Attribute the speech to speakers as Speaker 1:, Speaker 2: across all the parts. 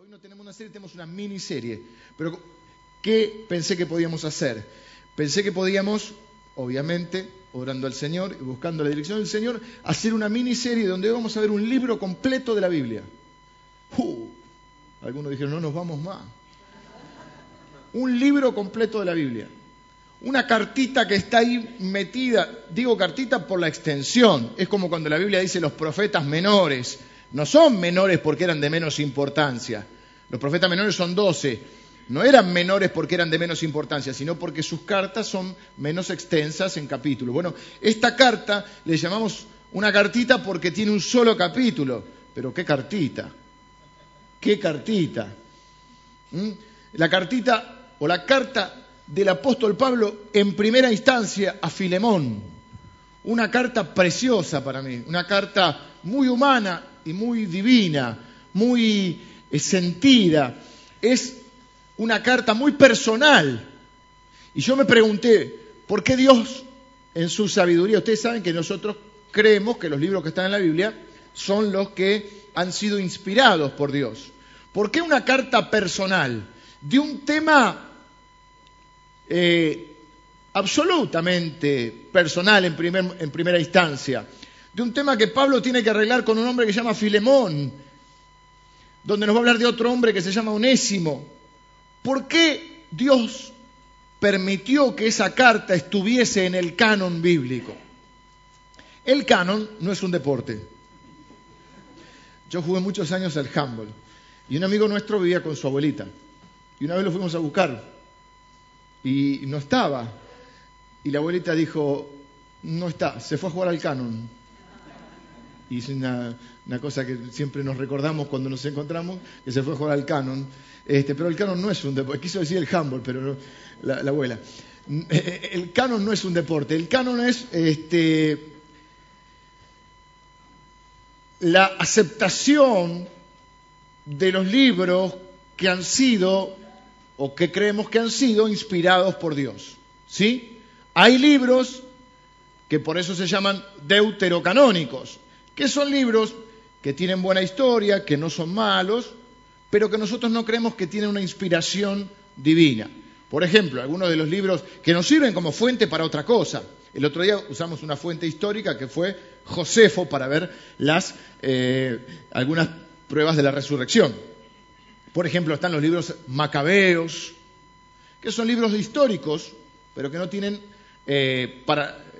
Speaker 1: Hoy no tenemos una serie, tenemos una miniserie. Pero, ¿qué pensé que podíamos hacer? Pensé que podíamos, obviamente, orando al Señor y buscando la dirección del Señor, hacer una miniserie donde vamos a ver un libro completo de la Biblia. Algunos dijeron, no nos vamos más. Un libro completo de la Biblia. Una cartita que está ahí metida, digo cartita por la extensión, es como cuando la Biblia dice los profetas menores, no son menores porque eran de menos importancia. Los profetas menores son doce. No eran menores porque eran de menos importancia, sino porque sus cartas son menos extensas en capítulos. Bueno, esta carta le llamamos una cartita porque tiene un solo capítulo. Pero qué cartita. Qué cartita. ¿Mm? La cartita o la carta del apóstol Pablo en primera instancia a Filemón. Una carta preciosa para mí, una carta muy humana y muy divina, muy eh, sentida. Es una carta muy personal. Y yo me pregunté, ¿por qué Dios en su sabiduría? Ustedes saben que nosotros creemos que los libros que están en la Biblia son los que han sido inspirados por Dios. ¿Por qué una carta personal de un tema eh, absolutamente personal en, en primera instancia? De un tema que Pablo tiene que arreglar con un hombre que se llama Filemón, donde nos va a hablar de otro hombre que se llama Onésimo. ¿Por qué Dios permitió que esa carta estuviese en el canon bíblico? El canon no es un deporte. Yo jugué muchos años al handball y un amigo nuestro vivía con su abuelita. Y una vez lo fuimos a buscar y no estaba. Y la abuelita dijo, no está, se fue a jugar al canon y es una, cosa que siempre nos recordamos cuando nos encontramos, que se fue a jugar al canon. Este, pero el canon no es un deporte, quiso decir el handball, pero la, abuela. El canon no es un deporte, el canon es este, la aceptación de los libros que han sido o que creemos que han sido inspirados por Dios. ¿Sí? Hay libros que por eso se llaman deuterocanónicos que son libros que tienen buena historia, que no son malos, pero que nosotros no creemos que tienen una inspiración divina. Por ejemplo, algunos de los libros que nos sirven como fuente para otra cosa. El otro día usamos una fuente histórica que fue Josefo para ver las, eh, algunas pruebas de la resurrección. Por ejemplo, están los libros macabeos, que son libros históricos, pero que no tienen eh,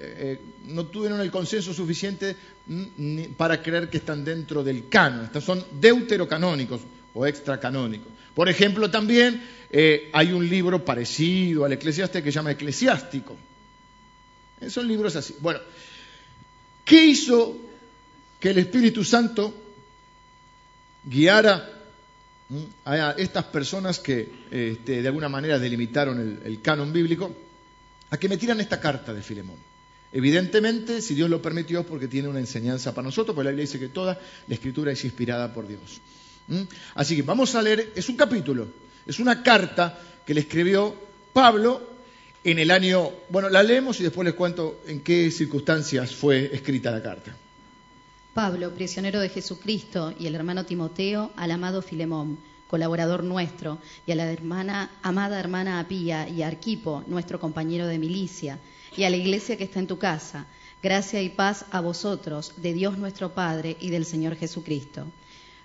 Speaker 1: eh, no tuvieron el consenso suficiente para creer que están dentro del canon. Estos son deuterocanónicos o extracanónicos. Por ejemplo, también eh, hay un libro parecido al eclesiástico que se llama Eclesiástico. Eh, son libros así. Bueno, ¿qué hizo que el Espíritu Santo guiara a estas personas que este, de alguna manera delimitaron el, el canon bíblico a que metieran esta carta de Filemón? Evidentemente, si Dios lo permitió, es porque tiene una enseñanza para nosotros, porque la Biblia dice que toda la escritura es inspirada por Dios. ¿Mm? Así que vamos a leer, es un capítulo, es una carta que le escribió Pablo en el año, bueno, la leemos y después les cuento en qué circunstancias fue escrita la carta.
Speaker 2: Pablo, prisionero de Jesucristo, y el hermano Timoteo, al amado Filemón, colaborador nuestro, y a la hermana, amada hermana Apía y a Arquipo, nuestro compañero de milicia y a la iglesia que está en tu casa. Gracia y paz a vosotros, de Dios nuestro Padre y del Señor Jesucristo.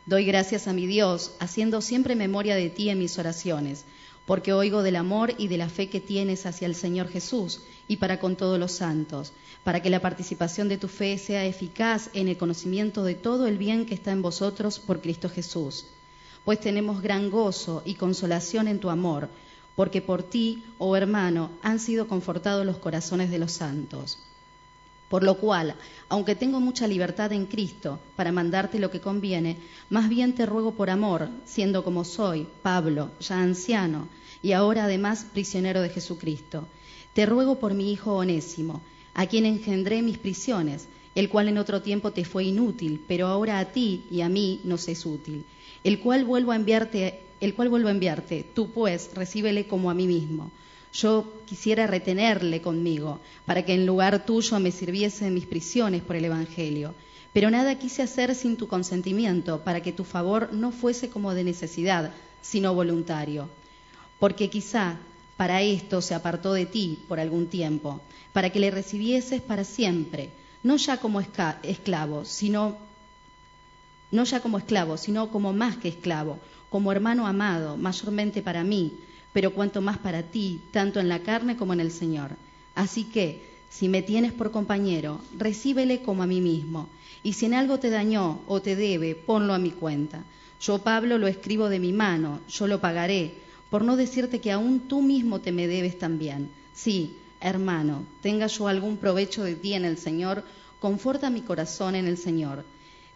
Speaker 2: Doy gracias a mi Dios, haciendo siempre memoria de ti en mis oraciones, porque oigo del amor y de la fe que tienes hacia el Señor Jesús y para con todos los santos, para que la participación de tu fe sea eficaz en el conocimiento de todo el bien que está en vosotros por Cristo Jesús. Pues tenemos gran gozo y consolación en tu amor, porque por ti, oh hermano, han sido confortados los corazones de los santos. Por lo cual, aunque tengo mucha libertad en Cristo para mandarte lo que conviene, más bien te ruego por amor, siendo como soy, Pablo, ya anciano, y ahora además prisionero de Jesucristo. Te ruego por mi hijo Onésimo, a quien engendré mis prisiones, el cual en otro tiempo te fue inútil, pero ahora a ti y a mí nos es útil, el cual vuelvo a enviarte el cual vuelvo a enviarte. Tú pues recíbele como a mí mismo. Yo quisiera retenerle conmigo, para que en lugar tuyo me sirviese en mis prisiones por el Evangelio. Pero nada quise hacer sin tu consentimiento, para que tu favor no fuese como de necesidad, sino voluntario. Porque quizá para esto se apartó de ti por algún tiempo, para que le recibieses para siempre, no ya como esclavo, sino no ya como esclavo, sino como más que esclavo, como hermano amado, mayormente para mí, pero cuanto más para ti, tanto en la carne como en el Señor. Así que, si me tienes por compañero, recíbele como a mí mismo, y si en algo te dañó o te debe, ponlo a mi cuenta. Yo, Pablo, lo escribo de mi mano, yo lo pagaré, por no decirte que aún tú mismo te me debes también. Sí, hermano, tenga yo algún provecho de ti en el Señor, conforta mi corazón en el Señor.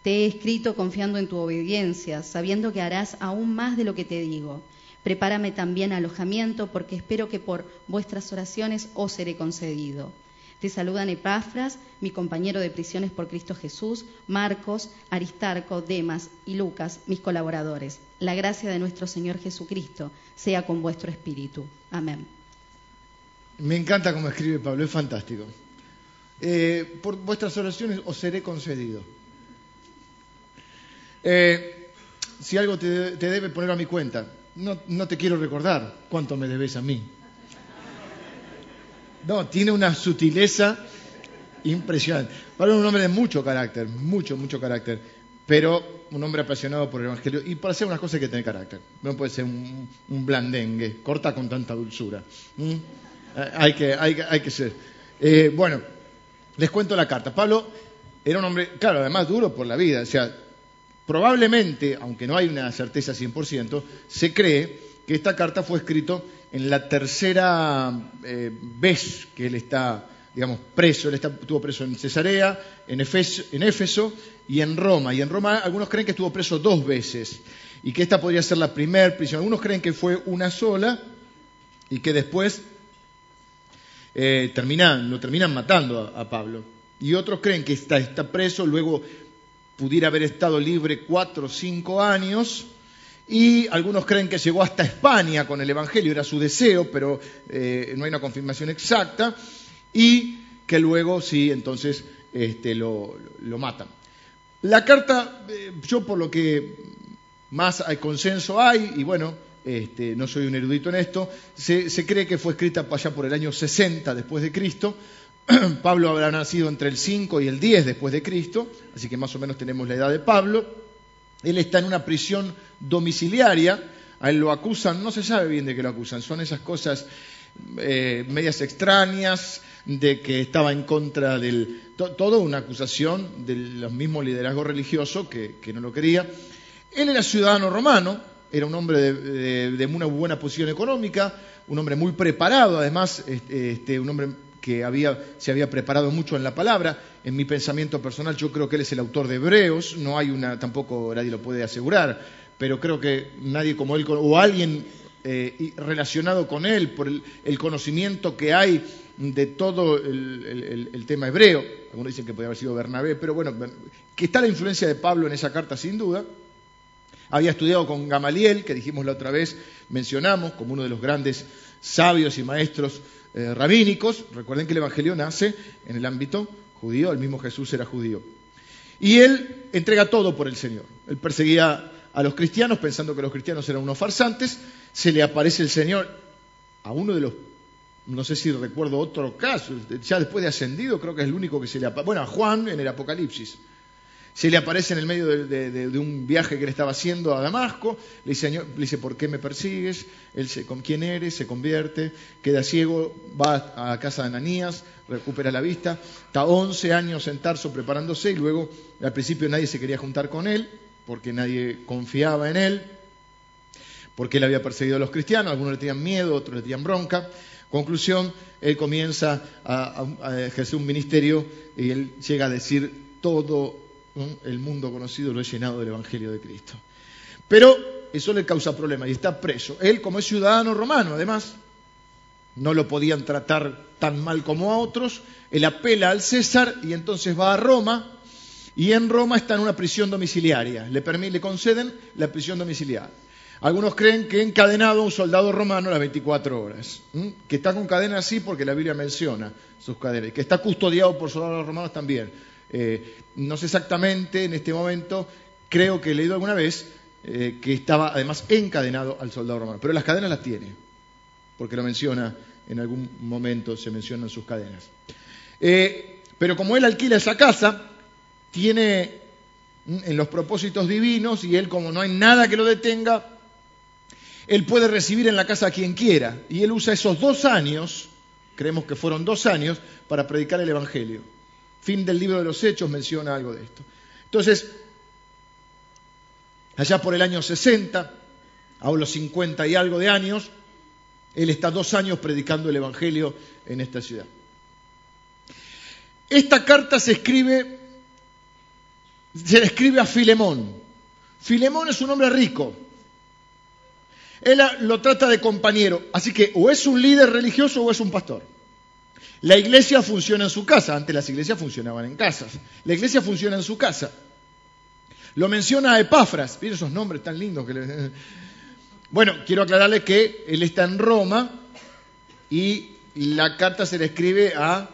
Speaker 2: Te he escrito confiando en tu obediencia, sabiendo que harás aún más de lo que te digo. Prepárame también alojamiento, porque espero que por vuestras oraciones os seré concedido. Te saludan Epafras, mi compañero de prisiones por Cristo Jesús, Marcos, Aristarco, Demas y Lucas, mis colaboradores. La gracia de nuestro Señor Jesucristo sea con vuestro espíritu. Amén.
Speaker 1: Me encanta cómo escribe Pablo, es fantástico. Eh, por vuestras oraciones os seré concedido. Eh, si algo te, debe poner a mi cuenta, no, no te quiero recordar cuánto me debes a mí. No, tiene una sutileza impresionante. Pablo es un hombre de mucho carácter, mucho, mucho carácter, pero un hombre apasionado por el Evangelio. Y para hacer unas cosas hay que tener carácter. No puede ser un, blandengue, corta con tanta dulzura. ¿Mm? Hay, que, hay, hay, que ser. Eh, bueno, les cuento la carta. Pablo era un hombre, claro, además duro por la vida. O sea, probablemente, aunque no hay una certeza 100%, se cree que esta carta fue escrita en la tercera eh, vez que él está, digamos, preso. Él estuvo preso en Cesarea, en Éfeso y en Roma. Y en Roma algunos creen que estuvo preso dos veces y que esta podría ser la primera prisión. Algunos creen que fue una sola y que después eh, terminan, lo terminan matando a, Pablo. Y otros creen que está preso, luego pudiera haber estado libre cuatro o cinco años. Y algunos creen que llegó hasta España con el Evangelio, era su deseo, pero eh, no hay una confirmación exacta. Y que luego sí, entonces este, lo, matan. La carta, eh, yo por lo que más hay consenso hay, y bueno, este, no soy un erudito en esto, se, cree que fue escrita allá por el año 60 después de Cristo. Pablo habrá nacido entre el 5 y el 10 después de Cristo, así que más o menos tenemos la edad de Pablo. Él está en una prisión domiciliaria, a él lo acusan, no se sabe bien de qué lo acusan, son esas cosas eh, medias extrañas, de que estaba en contra del... todo una acusación de los mismos liderazgos religiosos que, que no lo quería. Él era ciudadano romano, era un hombre de, una buena posición económica, un hombre muy preparado, además, este, este, un hombre que se había preparado mucho en la palabra. En mi pensamiento personal, yo creo que él es el autor de Hebreos, no hay una, tampoco nadie lo puede asegurar, pero creo que nadie como él, o alguien eh, relacionado con él, por el, conocimiento que hay de todo el, el, tema hebreo, algunos dicen que podría haber sido Bernabé, pero bueno, que está la influencia de Pablo en esa carta sin duda, había estudiado con Gamaliel, que dijimos la otra vez, mencionamos como uno de los grandes sabios y maestros eh, rabínicos. Recuerden que el Evangelio nace en el ámbito judío, el mismo Jesús era judío. Y él entrega todo por el Señor. Él perseguía a los cristianos pensando que los cristianos eran unos farsantes. Se le aparece el Señor a uno de los, no sé si recuerdo otro caso, ya después de ascendido, creo que es el único que se le aparece, bueno, a Juan en el Apocalipsis. Se le aparece en el medio de, un viaje que él estaba haciendo a Damasco, le dice, le dice, ¿por qué me persigues? Él se, ¿con quién eres? Se convierte, queda ciego, va a casa de Ananías, recupera la vista, está 11 años en Tarso preparándose y luego al principio nadie se quería juntar con él, porque nadie confiaba en él, porque él había perseguido a los cristianos, algunos le tenían miedo, otros le tenían bronca. Conclusión, él comienza a, a ejercer un ministerio y él llega a decir todo el mundo conocido lo he llenado del Evangelio de Cristo. Pero eso le causa problemas y está preso. Él, como es ciudadano romano, además, no lo podían tratar tan mal como a otros. Él apela al César y entonces va a Roma. Y en Roma está en una prisión domiciliaria. Le, le conceden la prisión domiciliaria. Algunos creen que encadenado a un soldado romano a las 24 horas. Que está con cadena así porque la Biblia menciona sus cadenas. Que está custodiado por soldados romanos también. Eh, no sé exactamente en este momento, creo que he leído alguna vez eh, que estaba además encadenado al soldado romano, pero las cadenas las tiene, porque lo menciona en algún momento, se mencionan sus cadenas. Eh, pero como él alquila esa casa, tiene mm, en los propósitos divinos y él como no hay nada que lo detenga, él puede recibir en la casa a quien quiera. Y él usa esos dos años, creemos que fueron dos años, para predicar el Evangelio. Fin del libro de los Hechos menciona algo de esto. Entonces, allá por el año 60, a los 50 y algo de años, él está dos años predicando el Evangelio en esta ciudad. Esta carta se escribe, se le escribe a Filemón. Filemón es un hombre rico. Él lo trata de compañero, así que o es un líder religioso o es un pastor. La iglesia funciona en su casa, antes las iglesias funcionaban en casas. La iglesia funciona en su casa. Lo menciona Epafras, miren esos nombres tan lindos que le... Bueno, quiero aclararle que él está en Roma y la carta se le escribe a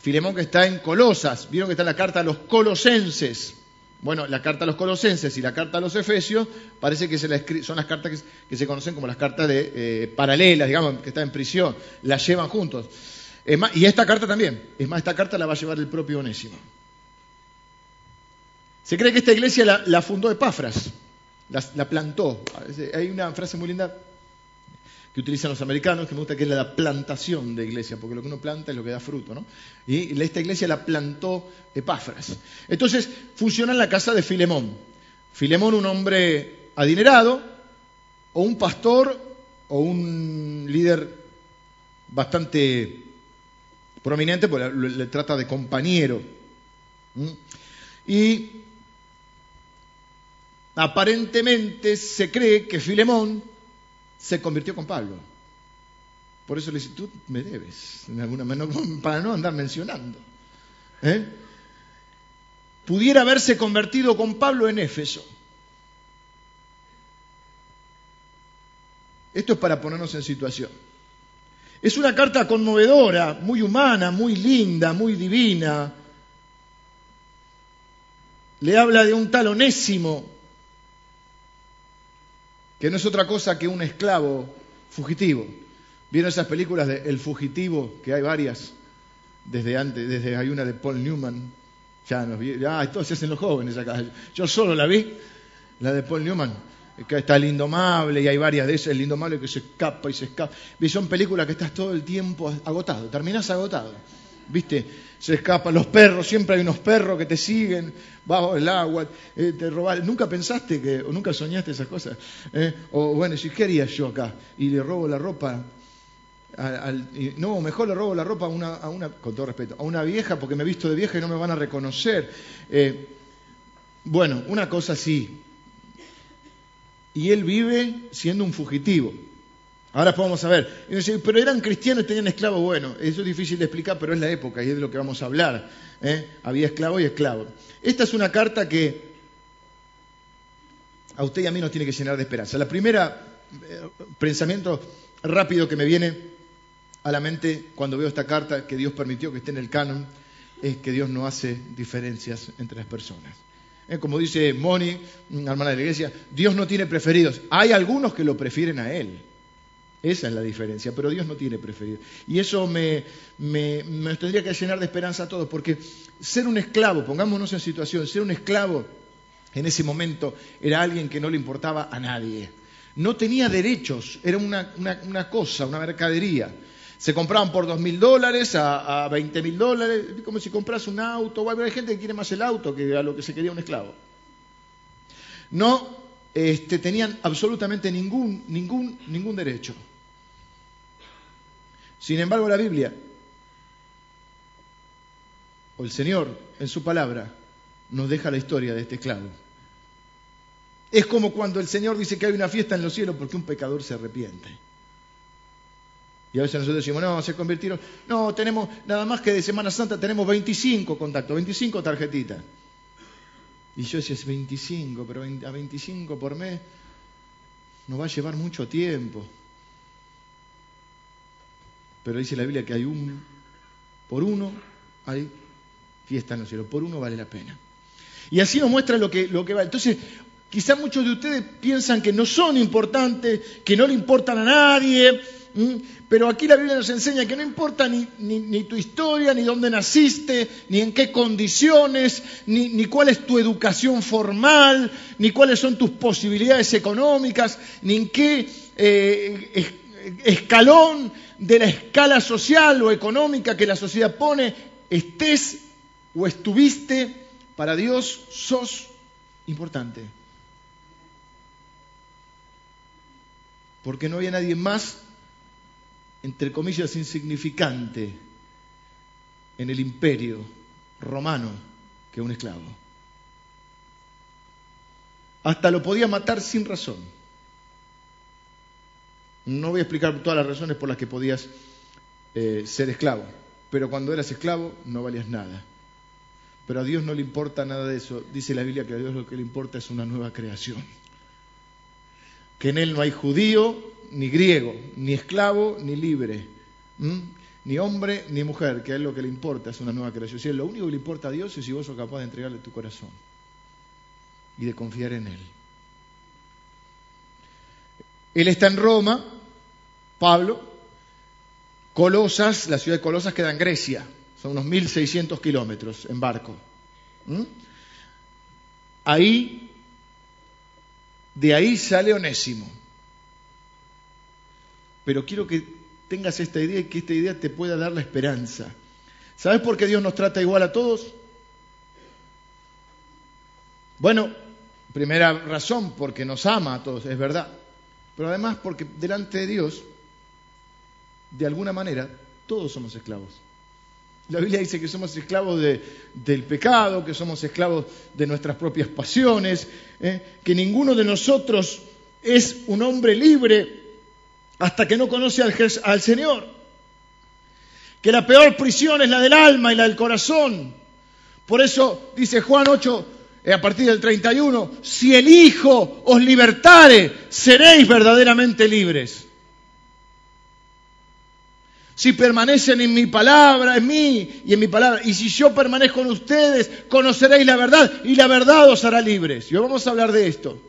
Speaker 1: Filemón que está en Colosas. Vieron que está la carta a los colosenses. Bueno, la carta a los colosenses y la carta a los efesios parece que se son las cartas que, se conocen como las cartas de eh, paralelas, digamos, que están en prisión. Las llevan juntos. Y esta carta también. Es más, esta carta la va a llevar el propio Onésimo. Se cree que esta iglesia la, fundó Epafras la, plantó. Hay una frase muy linda que utilizan los americanos, que me gusta, que es la plantación de iglesia, porque lo que uno planta es lo que da fruto, ¿no? Y esta iglesia la plantó Epáfras. Entonces, funciona en la casa de Filemón. Filemón, un hombre adinerado, o un pastor, o un líder bastante prominente, porque le, trata de compañero. Y aparentemente se cree que Filemón se convirtió con Pablo. Por eso le dice, tú me debes, en alguna manera, para no andar mencionando. ¿eh? Pudiera haberse convertido con Pablo en Éfeso. Esto es para ponernos en situación. Es una carta conmovedora, muy humana, muy linda, muy divina. Le habla de un tal onésimo que no es otra cosa que un esclavo fugitivo. ¿Vieron esas películas de El fugitivo? Que hay varias, desde antes, desde hay una de Paul Newman, ya nos vi, ah, todos se hacen los jóvenes acá. Yo solo la vi, la de Paul Newman, que está el indomable y hay varias de esas, el indomable que se escapa y se escapa. Y son películas que estás todo el tiempo agotado, terminás agotado. ¿Viste? Se escapan los perros, siempre hay unos perros que te siguen bajo el agua, eh, te roban. ¿Nunca pensaste que, o nunca soñaste esas cosas? Eh? O bueno, si ¿qué haría yo acá? Y le robo la ropa al, no, mejor le robo la ropa a una, a una, con todo respeto, a una vieja porque me he visto de vieja y no me van a reconocer. Eh, bueno, una cosa sí. Y él vive siendo un fugitivo. Ahora podemos ver. pero eran cristianos tenían esclavos. Bueno, eso es difícil de explicar, pero es la época y es de lo que vamos a hablar. ¿eh? Había esclavo y esclavo. Esta es una carta que a usted y a mí nos tiene que llenar de esperanza. La primera eh, pensamiento rápido que me viene a la mente cuando veo esta carta que Dios permitió que esté en el canon es que Dios no hace diferencias entre las personas. ¿Eh? como dice Moni, hermana de la iglesia, Dios no tiene preferidos. Hay algunos que lo prefieren a Él. Esa es la diferencia, pero Dios no tiene preferido. Y eso me, tendría que llenar de esperanza a todos, porque ser un esclavo, pongámonos en situación, ser un esclavo en ese momento era alguien que no le importaba a nadie. No tenía derechos, era una, cosa, una mercadería. Se compraban por dos mil dólares a, veinte mil dólares, como si compras un auto. Hay gente que quiere más el auto que a lo que se quería un esclavo. No este, tenían absolutamente ningún, ningún, ningún derecho. Sin embargo, la Biblia, o el Señor en su palabra, nos deja la historia de este esclavo. Es como cuando el Señor dice que hay una fiesta en los cielos porque un pecador se arrepiente. Y a veces nosotros decimos, no, se convirtieron. No, tenemos, nada más que de Semana Santa tenemos 25 contactos, 25 tarjetitas. Y yo decía, es 25, pero a 25 por mes nos va a llevar mucho tiempo. Pero dice la Biblia que hay un, por uno hay fiesta en los cielos. Por uno vale la pena. Y así nos muestra lo que, lo que va. Entonces, quizás muchos de ustedes piensan que no son importantes, que no le importan a nadie, pero aquí la Biblia nos enseña que no importa ni, tu historia, ni dónde naciste, ni en qué condiciones, ni, ni, cuál es tu educación formal, ni cuáles son tus posibilidades económicas, ni en qué eh, escalón de la escala social o económica que la sociedad pone estés o estuviste, para Dios sos importante. Porque no había nadie más entre comillas, insignificante en el imperio romano que un esclavo. Hasta lo podía matar sin razón. No voy a explicar todas las razones por las que podías eh, ser esclavo, pero cuando eras esclavo no valías nada. Pero a Dios no le importa nada de eso. Dice la Biblia que a Dios lo que le importa es una nueva creación. Que en Él no hay judío, ni griego, ni esclavo, ni libre, ni hombre, ni mujer, que es lo que le importa, es una nueva creación. Lo único que le importa a Dios es si vos sos capaz de entregarle tu corazón y de confiar en Él. Él está en Roma, Pablo, Colosas, la ciudad de Colosas queda en Grecia, son unos 1.600 kilómetros en barco. Ahí, de ahí sale Onésimo. Pero quiero que tengas esta idea y que esta idea te pueda dar la esperanza. ¿Sabes por qué Dios nos trata igual a todos? Bueno, primera razón, porque nos ama a todos, es verdad. Pero además porque delante de Dios, de alguna manera, todos somos esclavos. La Biblia dice que somos esclavos del pecado, que somos esclavos de nuestras propias pasiones, ¿eh? que ninguno de nosotros es un hombre libre hasta que no conoce al, Señor. Que la peor prisión es la del alma y la del corazón. Por eso dice Juan 8, eh, a partir del 31, si el Hijo os libertare, seréis verdaderamente libres. Si permanecen en mi palabra, en mí y en mi palabra, y si yo permanezco en ustedes, conoceréis la verdad y la verdad os hará libres. Y hoy vamos a hablar de esto.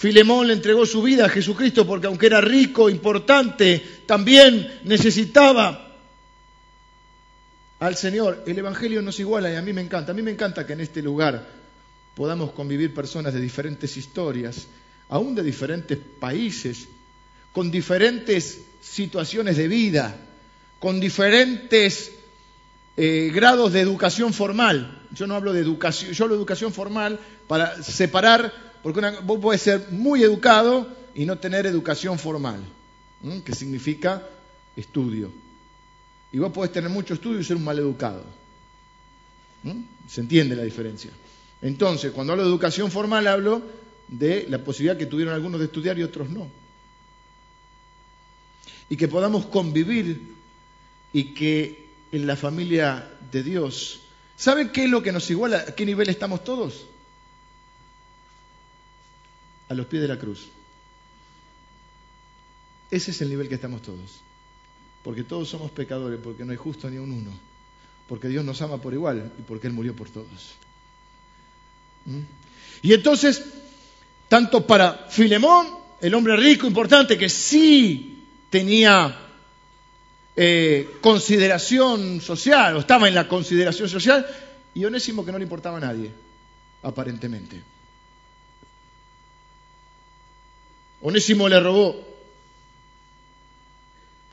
Speaker 1: Filemón le entregó su vida a Jesucristo porque aunque era rico, importante, también necesitaba al Señor. El Evangelio nos iguala y a mí me encanta. A mí me encanta que en este lugar podamos convivir personas de diferentes historias, aún de diferentes países, con diferentes situaciones de vida, con diferentes eh, grados de educación formal. Yo no hablo de educación, yo hablo de educación formal para separar porque vos podés ser muy educado y no tener educación formal, que significa estudio. Y vos podés tener mucho estudio y ser un mal educado. Se entiende la diferencia. Entonces, cuando hablo de educación formal, hablo de la posibilidad que tuvieron algunos de estudiar y otros no. Y que podamos convivir y que en la familia de Dios, ¿saben qué es lo que nos iguala? ¿A qué nivel estamos todos? A los pies de la cruz. Ese es el nivel que estamos todos. Porque todos somos pecadores, porque no hay justo ni un uno. Porque Dios nos ama por igual y porque Él murió por todos. ¿Mm? Y entonces, tanto para Filemón, el hombre rico, importante, que sí tenía eh, consideración social, o estaba en la consideración social, y Onésimo que no le importaba a nadie, aparentemente. Onésimo le robó,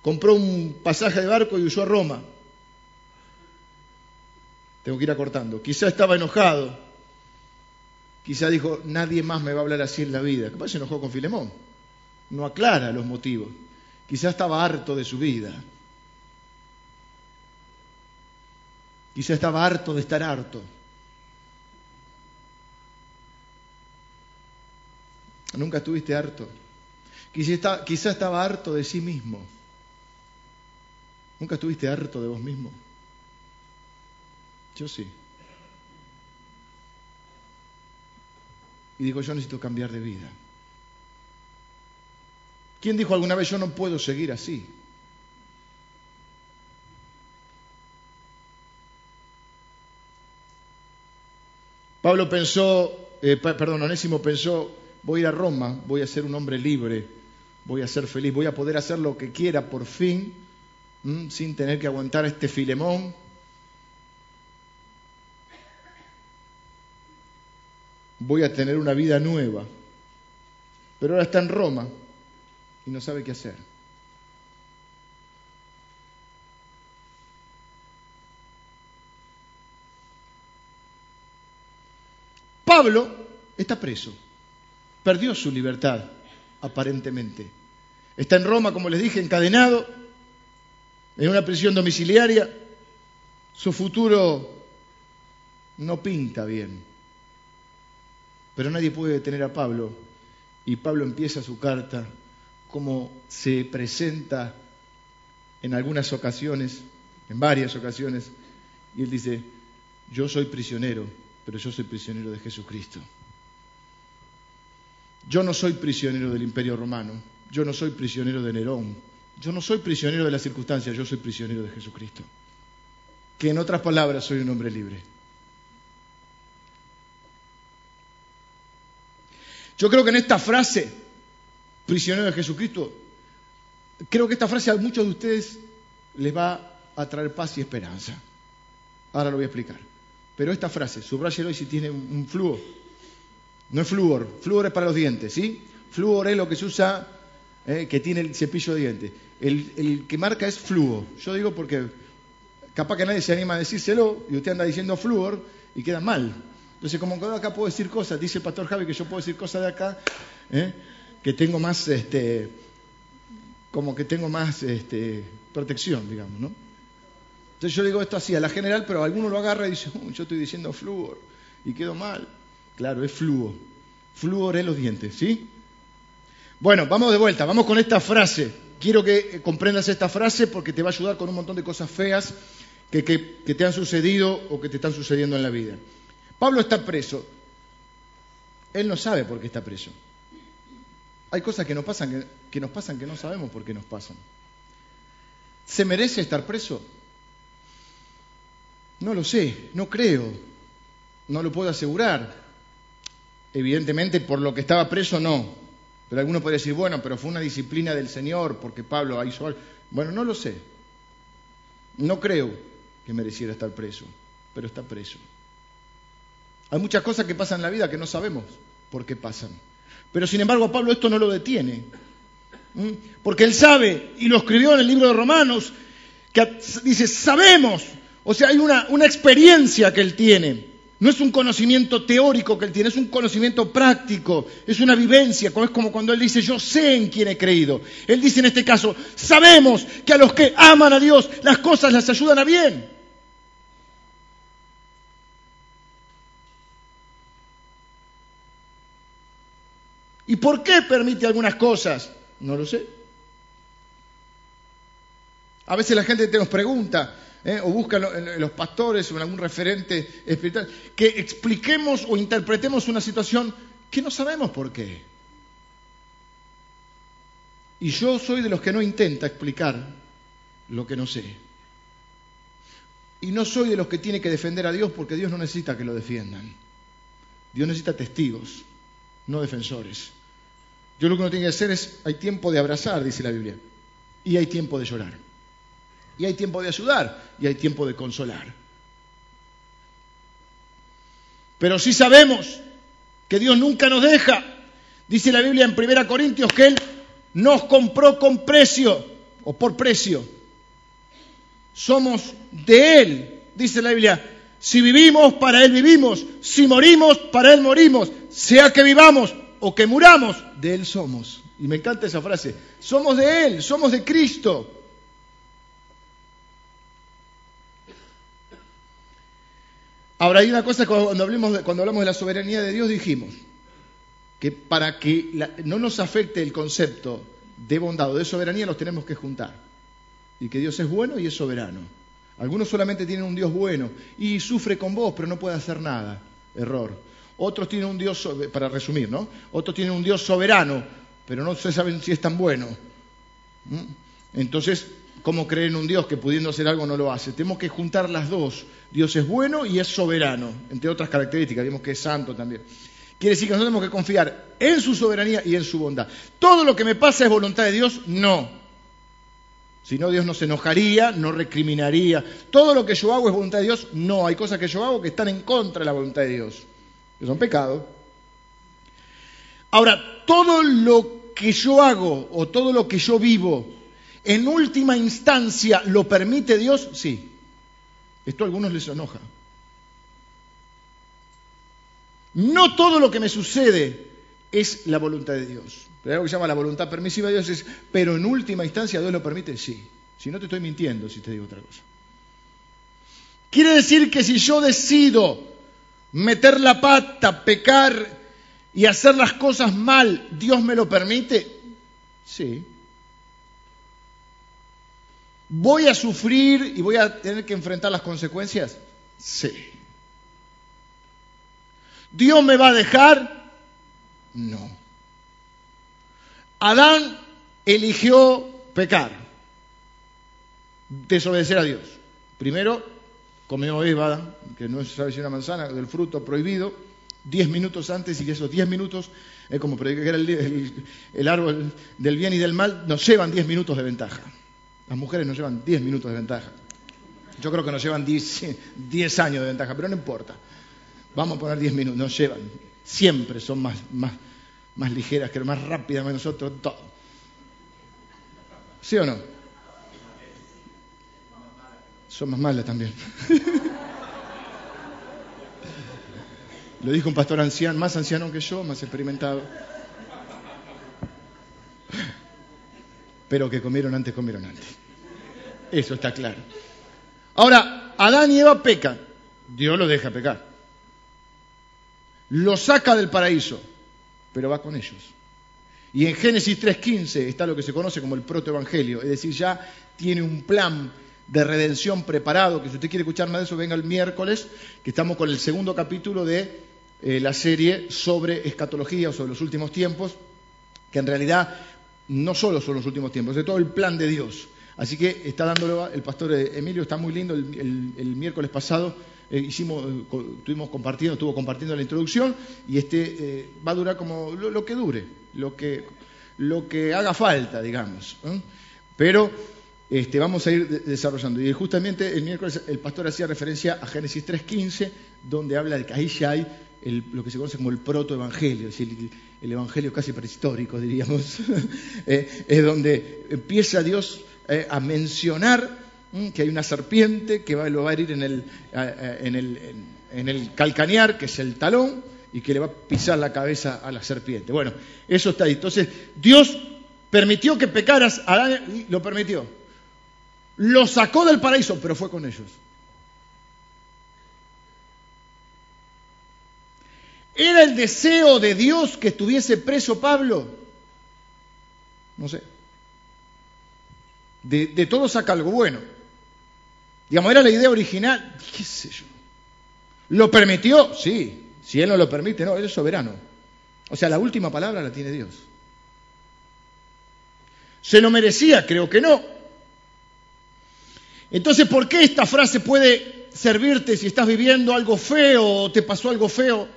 Speaker 1: compró un pasaje de barco y huyó a Roma. Tengo que ir acortando. Quizá estaba enojado. Quizá dijo, nadie más me va a hablar así en la vida. Capaz se enojó con Filemón. No aclara los motivos. Quizá estaba harto de su vida. Quizá estaba harto de estar harto. Nunca estuviste harto. Quizá, estaba harto de sí mismo. Nunca estuviste harto de vos mismo. Yo sí. Y digo, yo necesito cambiar de vida. ¿Quién dijo alguna vez, yo no puedo seguir así? Pablo pensó, eh, perdón, Onésimo pensó voy a ir a Roma, voy a ser un hombre libre, voy a ser feliz, voy a poder hacer lo que quiera por fin, sin tener que aguantar a este filemón. Voy a tener una vida nueva. Pero ahora está en Roma y no sabe qué hacer. Pablo está preso, perdió su libertad, aparentemente. Está en Roma, como les dije, encadenado, en una prisión domiciliaria. Su futuro no pinta bien. Pero nadie puede detener a Pablo. Y Pablo empieza su carta como se presenta en algunas ocasiones, en varias ocasiones, y él dice, yo soy prisionero, pero yo soy prisionero de Jesucristo. Yo no soy prisionero del imperio romano, yo no soy prisionero de Nerón, yo no soy prisionero de las circunstancias, yo soy prisionero de Jesucristo. Que en otras palabras soy un hombre libre. Yo creo que en esta frase, prisionero de Jesucristo, creo que esta frase a muchos de ustedes les va a traer paz y esperanza. Ahora lo voy a explicar. Pero esta frase, subrayelo y si tiene un flúor. No es flúor, flúor es para los dientes, ¿sí? Flúor es lo que se usa, eh, que tiene el cepillo de dientes. El, que marca es flúor. Yo digo porque capaz que nadie se anima a decírselo y usted anda diciendo flúor y queda mal. Entonces, como acá puedo decir cosas, dice el pastor Javi que yo puedo decir cosas de acá, ¿eh? que tengo más, este, como que tengo más este, protección, digamos, ¿no? Entonces yo digo esto así, a la general, pero alguno lo agarra y dice, yo estoy diciendo flúor y quedo mal. Claro, es. Flúor es los dientes, ¿sí? Bueno, vamos de vuelta, vamos con esta frase. Quiero que eh, comprendas esta frase porque te va a ayudar con un montón de cosas feas que, te han sucedido o que te están sucediendo en la vida. Pablo está preso. Él no sabe por qué está preso. Hay cosas que nos pasan que nos pasan que no sabemos por qué nos pasan. ¿Se merece estar preso? No lo sé, no creo, no lo puedo asegurar. Evidentemente, por lo que estaba preso, no. Pero alguno podría decir, bueno, pero fue una disciplina del Señor porque Pablo hizo algo. Bueno, no lo sé. No creo que mereciera estar preso, pero está preso. Hay muchas cosas que pasan en la vida que no sabemos por qué pasan. Pero sin embargo, Pablo esto no lo detiene. Porque él sabe, y lo escribió en el libro de Romanos, que dice, sabemos o sea, hay una, experiencia que él tiene. No es un conocimiento teórico que él tiene, es un conocimiento práctico, es una vivencia, es como cuando él dice, yo sé en quién he creído. Él dice en este caso, sabemos que a los que aman a Dios las cosas las ayudan a bien. ¿Y por qué permite algunas cosas? No lo sé. A veces la gente te nos pregunta, ¿eh? o buscan en los pastores o en algún referente espiritual, que expliquemos o interpretemos una situación que no sabemos por qué. Y yo soy de los que no intenta explicar lo que no sé. Y no soy de los que tiene que defender a Dios porque Dios no necesita que lo defiendan. Dios necesita testigos, no defensores. Yo lo que uno tiene que hacer es, hay tiempo de abrazar, dice la Biblia, y hay tiempo de llorar. Y hay tiempo de ayudar y hay tiempo de consolar. Pero sí sabemos que Dios nunca nos deja. Dice la Biblia en 1 Corintios que Él nos compró con precio o por precio. Somos de Él, dice la Biblia. Si vivimos, para Él vivimos. Si morimos, para Él morimos. Sea que vivamos o que muramos, de Él somos. Y me encanta esa frase. Somos de Él, somos de Cristo. Ahora, hay una cosa cuando cuando hablamos de la soberanía de Dios, dijimos que para que no nos afecte el concepto de bondad o de soberanía, los tenemos que juntar. Y que Dios es bueno y es soberano. Algunos solamente tienen un Dios bueno y sufre con vos, pero no puede hacer nada. Error. Otros tienen un Dios, para resumir, ¿no? Otros tienen un Dios soberano, pero no se saben si es tan bueno. ¿Mm? Entonces, cómo creer en un Dios que pudiendo hacer algo no lo hace. Tenemos que juntar las dos. Dios es bueno y es soberano, entre otras características. Vimos que es santo también. Quiere decir que nosotros tenemos que confiar en su soberanía y en su bondad. ¿Todo lo que me pasa es voluntad de Dios? No. Si no, Dios no se enojaría, no recriminaría. Todo lo que yo hago es voluntad de Dios. No, hay cosas que yo hago que están en contra de la voluntad de Dios, que son pecados. Ahora, todo lo que yo hago o todo lo que yo vivo, en última instancia, ¿lo permite Dios? Sí. Esto a algunos les enoja. No todo lo que me sucede es la voluntad de Dios. Pero algo que se llama la voluntad permisiva de Dios es, pero en última instancia Dios lo permite, sí. Si no te estoy mintiendo si te digo otra cosa. Quiere decir que si yo decido meter la pata, pecar y hacer las cosas mal, ¿Dios me lo permite? Sí. ¿Voy a sufrir y voy a tener que enfrentar las consecuencias? Sí. ¿Dios me va a dejar? No. Adán eligió pecar, desobedecer a Dios. Primero comió Eva, que no es sabe si una manzana, del fruto prohibido, diez minutos antes y que esos diez minutos, como que era el, árbol del bien y del mal, nos llevan diez minutos de ventaja. Las mujeres nos llevan diez minutos de ventaja. Yo creo que nos llevan diez años de ventaja, pero no importa. Vamos a poner 10 minutos, nos llevan. Siempre son más ligeras, que más rápidas que nosotros, todo. ¿Sí o no? Son más malas también. Lo dijo un pastor anciano, más anciano que yo, más experimentado. Pero que comieron antes, comieron antes. Eso está claro. Ahora, Adán y Eva pecan. Dios lo deja pecar lo saca del paraíso, pero va con ellos. Y en Génesis 3.15 está lo que se conoce como el protoevangelio, es decir, ya tiene un plan de redención preparado, que si usted quiere escuchar más de eso, venga el miércoles, que estamos con el segundo capítulo de eh, la serie sobre escatología o sobre los últimos tiempos, que en realidad no solo son los últimos tiempos, es todo el plan de Dios. Así que está dándolo el pastor Emilio, está muy lindo, el miércoles pasado eh, hicimos, eh, estuvimos compartiendo, estuvo compartiendo la introducción y este eh, va a durar como lo, que dure, lo que, lo que haga falta, digamos. Pero este, vamos a ir desarrollando. Y justamente el miércoles el pastor hacía referencia a Génesis 3.15, donde habla de que ahí ya hay lo que se conoce como el protoevangelio, es decir, el, evangelio casi prehistórico, diríamos, es donde empieza Dios a mencionar que hay una serpiente que va, lo va a herir en el, en, el, en el calcanear, que es el talón, y que le va a pisar la cabeza a la serpiente. Bueno, eso está ahí. Entonces, Dios permitió que pecaras, Adán y lo permitió. Lo sacó del paraíso, pero fue con ellos. ¿Era el deseo de Dios que estuviese preso Pablo? No sé. De, de todo saca algo bueno. Digamos, era la idea original, qué sé yo. ¿Lo permitió? Sí. Si Él no lo permite, no, Él es soberano. O sea, la última palabra la tiene Dios. ¿Se lo merecía? Creo que no. Entonces, ¿por qué esta frase puede servirte si estás viviendo algo feo o te pasó algo feo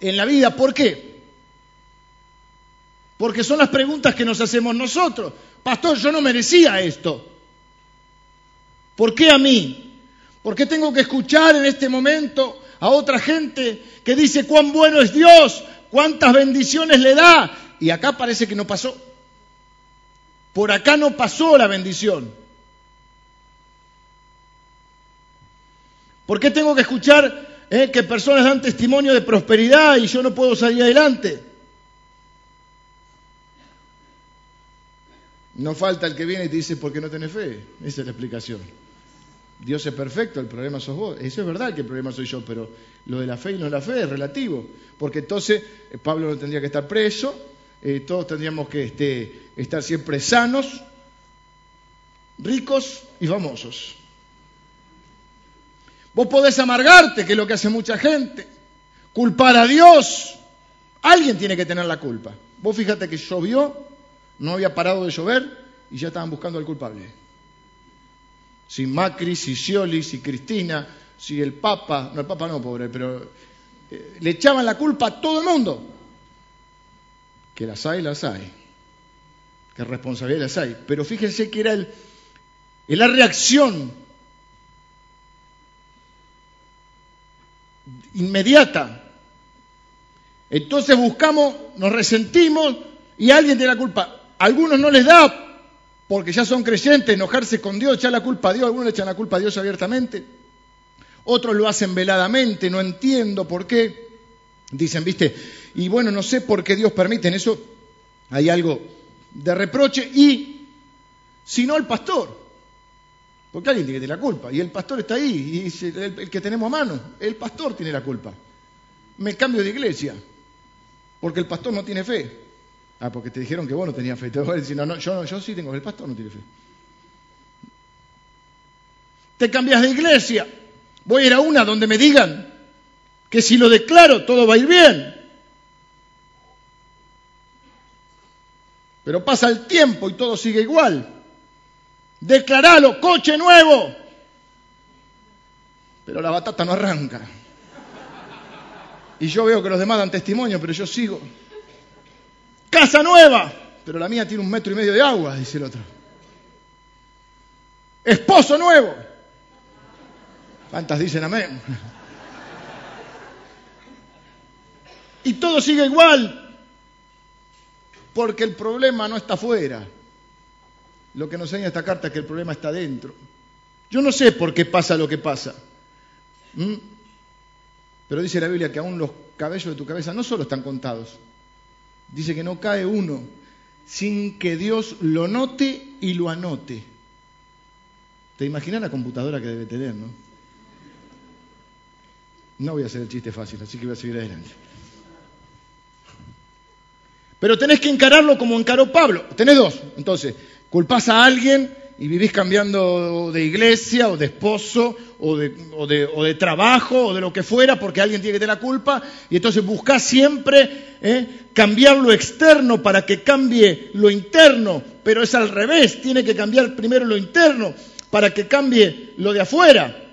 Speaker 1: en la vida? ¿Por qué? Porque son las preguntas que nos hacemos nosotros. Pastor, yo no merecía esto. ¿Por qué a mí? ¿Por qué tengo que escuchar en este momento a otra gente que dice cuán bueno es Dios, cuántas bendiciones le da? Y acá parece que no pasó. Por acá no pasó la bendición. ¿Por qué tengo que escuchar que personas dan testimonio de prosperidad y yo no puedo salir adelante? No falta el que viene y te dice, ¿por qué no tenés fe? Esa es la explicación. Dios es perfecto, el problema sos vos. Eso es verdad que el problema soy yo, pero lo de la fe y no la fe es relativo. Porque entonces eh, Pablo no tendría que estar preso, eh, todos tendríamos que este, estar siempre sanos, ricos y famosos. Vos podés amargarte, que es lo que hace mucha gente, culpar a Dios. Alguien tiene que tener la culpa. Vos fíjate que llovió, no había parado de llover y ya estaban buscando al culpable. Si Macri, si Scioli, si Cristina, si el Papa, no el Papa no, pobre, pero eh, le echaban la culpa a todo el mundo. Que las hay, las hay. Que responsabilidad las hay. Pero fíjense que era el, la reacción inmediata. Entonces buscamos, nos resentimos y alguien tiene la culpa. Algunos no les da porque ya son creyentes, enojarse con Dios, echar la culpa a Dios, algunos le echan la culpa a Dios abiertamente, otros lo hacen veladamente, no entiendo por qué. Dicen, viste, y bueno, no sé por qué Dios permite en eso, hay algo de reproche y si no el pastor, porque alguien tiene la culpa y el pastor está ahí y el, que tenemos a mano, el pastor tiene la culpa. Me cambio de iglesia porque el pastor no tiene fe. Ah, porque te dijeron que vos no tenías fe. Te voy a decir, no, no, yo, yo sí tengo, el pastor no tiene fe. Te cambias de iglesia. Voy a ir a una donde me digan que si lo declaro todo va a ir bien. Pero pasa el tiempo y todo sigue igual. Declaralo, coche nuevo. Pero la batata no arranca. Y yo veo que los demás dan testimonio, pero yo sigo. Casa nueva, pero la mía tiene un metro y medio de agua, dice el otro. Esposo nuevo. ¿Cuántas dicen amén? Y todo sigue igual, porque el problema no está afuera. Lo que nos enseña esta carta es que el problema está dentro. Yo no sé por qué pasa lo que pasa. Pero dice la Biblia que aún los cabellos de tu cabeza no solo están contados, Dice que no cae uno sin que Dios lo note y lo anote. ¿Te imaginas la computadora que debe tener, no? No voy a hacer el chiste fácil, así que voy a seguir adelante. Pero tenés que encararlo como encaró Pablo. Tenés dos. Entonces, culpás a alguien y vivís cambiando de iglesia o de esposo o de, o, de, trabajo o de lo que fuera porque alguien tiene que tener la culpa y entonces buscás siempre ¿eh? cambiar lo externo para que cambie lo interno, pero es al revés, tiene que cambiar primero lo interno para que cambie lo de afuera.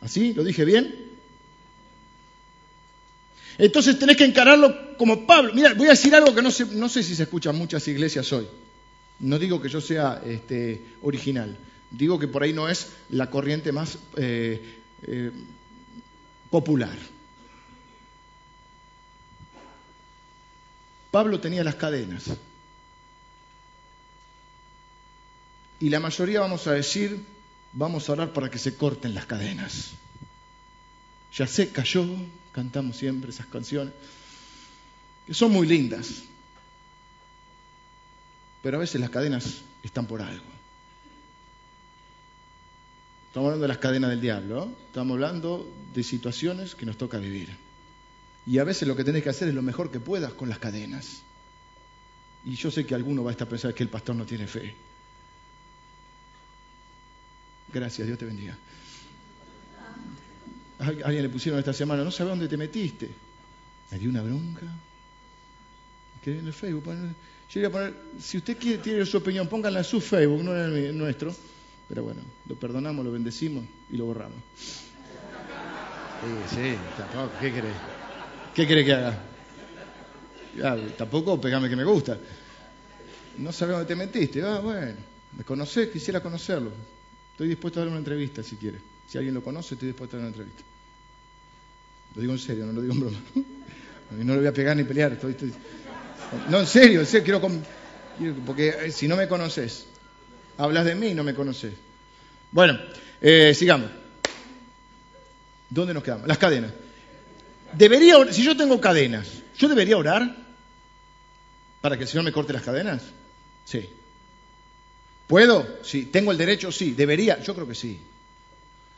Speaker 1: ¿Así? ¿Lo dije bien? Entonces tenés que encararlo como Pablo. Mira, voy a decir algo que no sé, no sé si se escucha muchas iglesias hoy. No digo que yo sea este, original, digo que por ahí no es la corriente más eh, eh, popular. Pablo tenía las cadenas. Y la mayoría vamos a decir, vamos a orar para que se corten las cadenas. Ya sé, cayó, cantamos siempre esas canciones, que son muy lindas. Pero a veces las cadenas están por algo. Estamos hablando de las cadenas del diablo, estamos hablando de situaciones que nos toca vivir. Y a veces lo que tenés que hacer es lo mejor que puedas con las cadenas. Y yo sé que alguno va a estar pensando que el pastor no tiene fe. Gracias, Dios te bendiga. alguien le pusieron esta semana, no sabe dónde te metiste. Me dio una bronca. Que en el Facebook. Yo iba a poner, si usted quiere, tiene su opinión, pónganla en su Facebook, no en el nuestro. Pero bueno, lo perdonamos, lo bendecimos y lo borramos. Sí, sí, tampoco, ¿qué querés? ¿Qué quiere que haga? tampoco pegame que me gusta. No sabes dónde te metiste. Ah, bueno, me conocés, quisiera conocerlo. Estoy dispuesto a dar una entrevista si quiere. Si alguien lo conoce, estoy dispuesto a dar una entrevista. Lo digo en serio, no lo digo en broma. No le voy a pegar ni pelear. Estoy, estoy... No, en serio, en serio, quiero, porque eh, si no me conoces, hablas de mí y no me conoces. Bueno, eh, sigamos. ¿Dónde nos quedamos? Las cadenas. Debería, si yo tengo cadenas, ¿yo debería orar para que el Señor me corte las cadenas? Sí. ¿Puedo? Sí. ¿Tengo el derecho? Sí. ¿Debería? Yo creo que sí.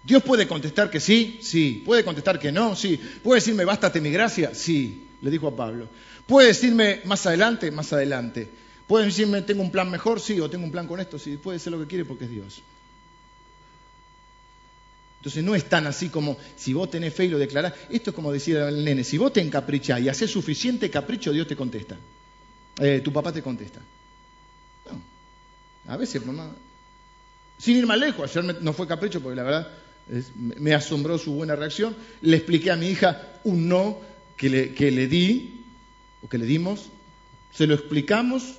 Speaker 1: ¿Dios puede contestar que sí? Sí. ¿Puede contestar que no? Sí. ¿Puede decirme bástate mi gracia? Sí. Le dijo a Pablo. ¿Puede decirme más adelante? Más adelante. ¿Puede decirme tengo un plan mejor? Sí, o tengo un plan con esto. Sí, puede ser lo que quiere porque es Dios. Entonces no es tan así como si vos tenés fe y lo declarás. Esto es como decía el nene, si vos te encaprichás y haces suficiente capricho, Dios te contesta. Eh, tu papá te contesta. No. A veces, Sin ir más lejos, ayer no fue capricho porque la verdad me asombró su buena reacción. Le expliqué a mi hija un no que le, que le di, o que le dimos, se lo explicamos,